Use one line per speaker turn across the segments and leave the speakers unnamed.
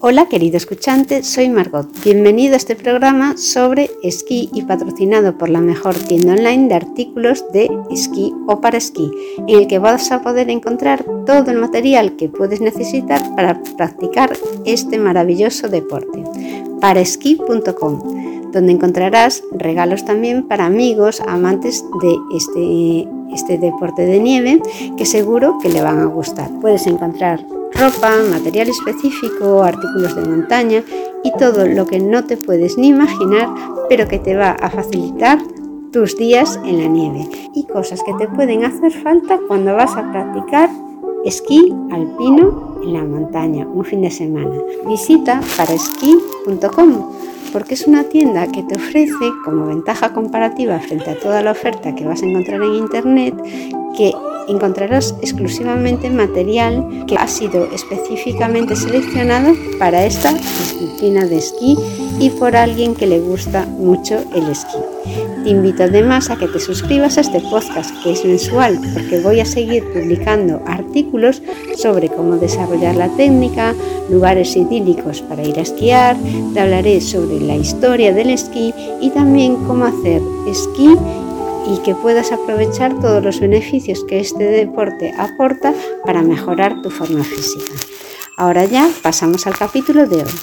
Hola querido escuchante, soy Margot. Bienvenido a este programa sobre esquí y patrocinado por la mejor tienda online de artículos de esquí o para esquí, en el que vas a poder encontrar todo el material que puedes necesitar para practicar este maravilloso deporte. Paraesquí.com, donde encontrarás regalos también para amigos, amantes de este, este deporte de nieve, que seguro que le van a gustar. Puedes encontrar ropa, material específico, artículos de montaña y todo lo que no te puedes ni imaginar, pero que te va a facilitar tus días en la nieve y cosas que te pueden hacer falta cuando vas a practicar esquí alpino en la montaña un fin de semana. Visita paraesquí.com porque es una tienda que te ofrece como ventaja comparativa frente a toda la oferta que vas a encontrar en internet que encontrarás exclusivamente material que ha sido específicamente seleccionado para esta disciplina de esquí y por alguien que le gusta mucho el esquí. Te invito además a que te suscribas a este podcast que es mensual porque voy a seguir publicando artículos sobre cómo desarrollar la técnica, lugares idílicos para ir a esquiar, te hablaré sobre la historia del esquí y también cómo hacer esquí y que puedas aprovechar todos los beneficios que este deporte aporta para mejorar tu forma física. Ahora ya pasamos al capítulo de hoy.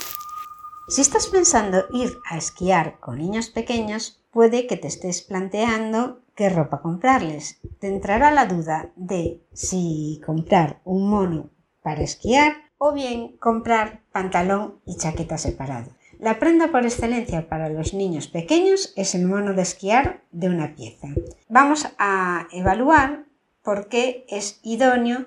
Si estás pensando ir a esquiar con niños pequeños, puede que te estés planteando qué ropa comprarles. Te entrará la duda de si comprar un mono para esquiar o bien comprar pantalón y chaqueta separado. La prenda por excelencia para los niños pequeños es el mono de esquiar de una pieza. Vamos a evaluar por qué es idóneo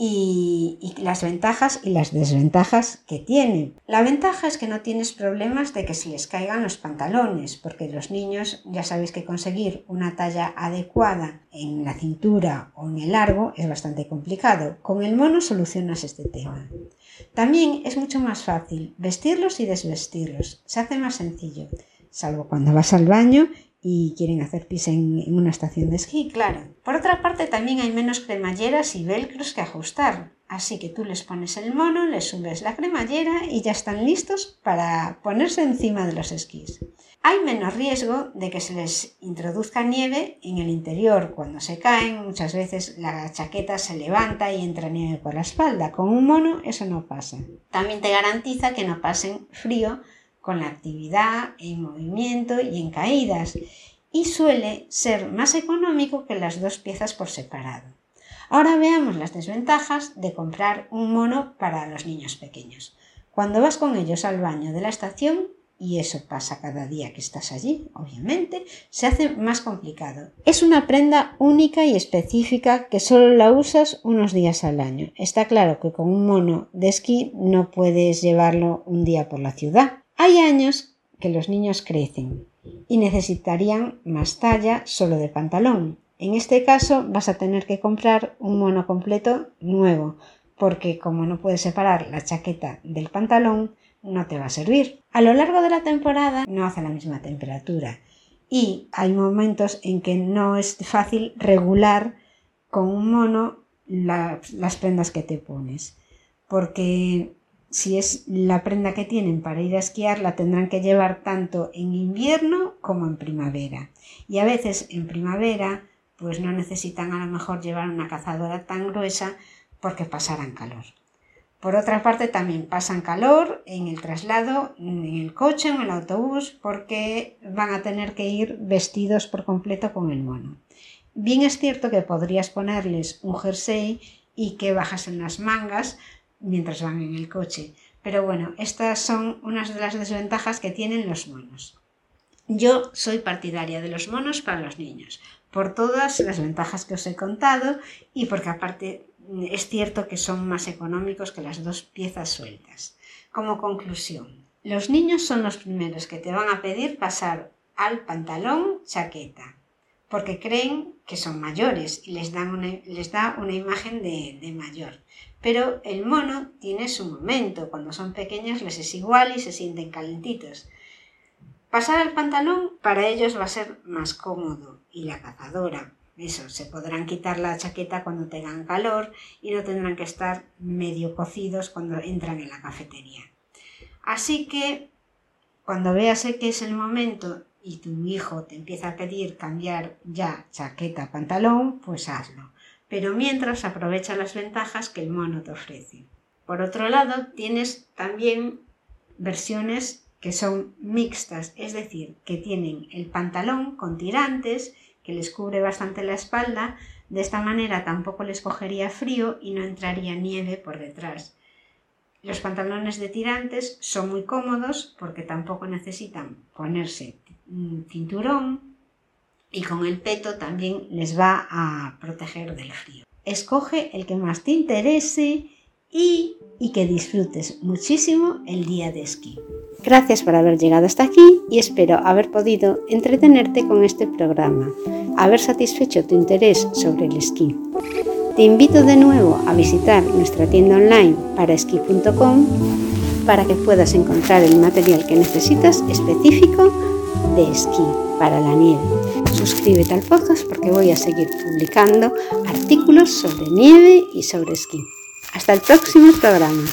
y, las ventajas y las desventajas que tiene. La ventaja es que no tienes problemas de que se les caigan los pantalones, porque los niños ya sabéis que conseguir una talla adecuada en la cintura o en el largo es bastante complicado. Con el mono solucionas este tema. También es mucho más fácil vestirlos y desvestirlos. Se hace más sencillo, salvo cuando vas al baño y quieren hacer pis en, una estación de esquí, claro. Por otra parte, también hay menos cremalleras y velcros que ajustar. Así que tú les pones el mono, les subes la cremallera y ya están listos para ponerse encima de los esquís. Hay menos riesgo de que se les introduzca nieve en el interior. Cuando se caen, muchas veces la chaqueta se levanta y entra nieve por la espalda. Con un mono eso no pasa. También te garantiza que no pasen frío con la actividad en movimiento y en caídas y suele ser más económico que las dos piezas por separado. Ahora veamos las desventajas de comprar un mono para los niños pequeños. Cuando vas con ellos al baño de la estación, y eso pasa cada día que estás allí, obviamente, se hace más complicado. Es una prenda única y específica que solo la usas unos días al año. Está claro que con un mono de esquí no puedes llevarlo un día por la ciudad. Hay años que los niños crecen y necesitarían más talla solo de pantalón. En este caso vas a tener que comprar un mono completo nuevo, porque como no puedes separar la chaqueta del pantalón, no te va a servir. A lo largo de la temporada no hace la misma temperatura y hay momentos en que no es fácil regular con un mono las prendas que te pones, porque si es la prenda que tienen para ir a esquiar, la tendrán que llevar tanto en invierno como en primavera. Y a veces en primavera, pues no necesitan a lo mejor llevar una cazadora tan gruesa porque pasarán calor. Por otra parte, también pasan calor en el traslado, en el coche, en el autobús, porque van a tener que ir vestidos por completo con el mono. Bien es cierto que podrías ponerles un jersey y que bajasen las mangas, mientras van en el coche. Pero bueno, estas son unas de las desventajas que tienen los monos. Yo soy partidaria de los monos para los niños, por todas las ventajas que os he contado y porque aparte es cierto que son más económicos que las dos piezas sueltas. Como conclusión, los niños son los primeros que te van a pedir pasar al pantalón chaqueta, porque creen que son mayores y les, dan les da una imagen de, de mayor. Pero el mono tiene su momento, cuando son pequeños les es igual y se sienten calentitos. Pasar al pantalón para ellos va a ser más cómodo y la cazadora. Eso, se podrán quitar la chaqueta cuando tengan calor y no tendrán que estar medio cocidos cuando entran en la cafetería. Así que cuando veas que es el momento y tu hijo te empieza a pedir cambiar ya chaqueta, pantalón, pues hazlo. Pero mientras aprovecha las ventajas que el mono te ofrece. Por otro lado, tienes también versiones que son mixtas, es decir, que tienen el pantalón con tirantes, que les cubre bastante la espalda, de esta manera tampoco les cogería frío y no entraría nieve por detrás. Los pantalones de tirantes son muy cómodos porque tampoco necesitan ponerse cinturón y con el peto también les va a proteger del frío. Escoge el que más te interese y, y que disfrutes muchísimo el día de esquí. Gracias por haber llegado hasta aquí y espero haber podido entretenerte con este programa, haber satisfecho tu interés sobre el esquí. Te invito de nuevo a visitar nuestra tienda online para esquí.com para que puedas encontrar el material que necesitas específico de esquí para la nieve. Suscríbete al podcast porque voy a seguir publicando artículos sobre nieve y sobre esquí. Hasta el próximo programa.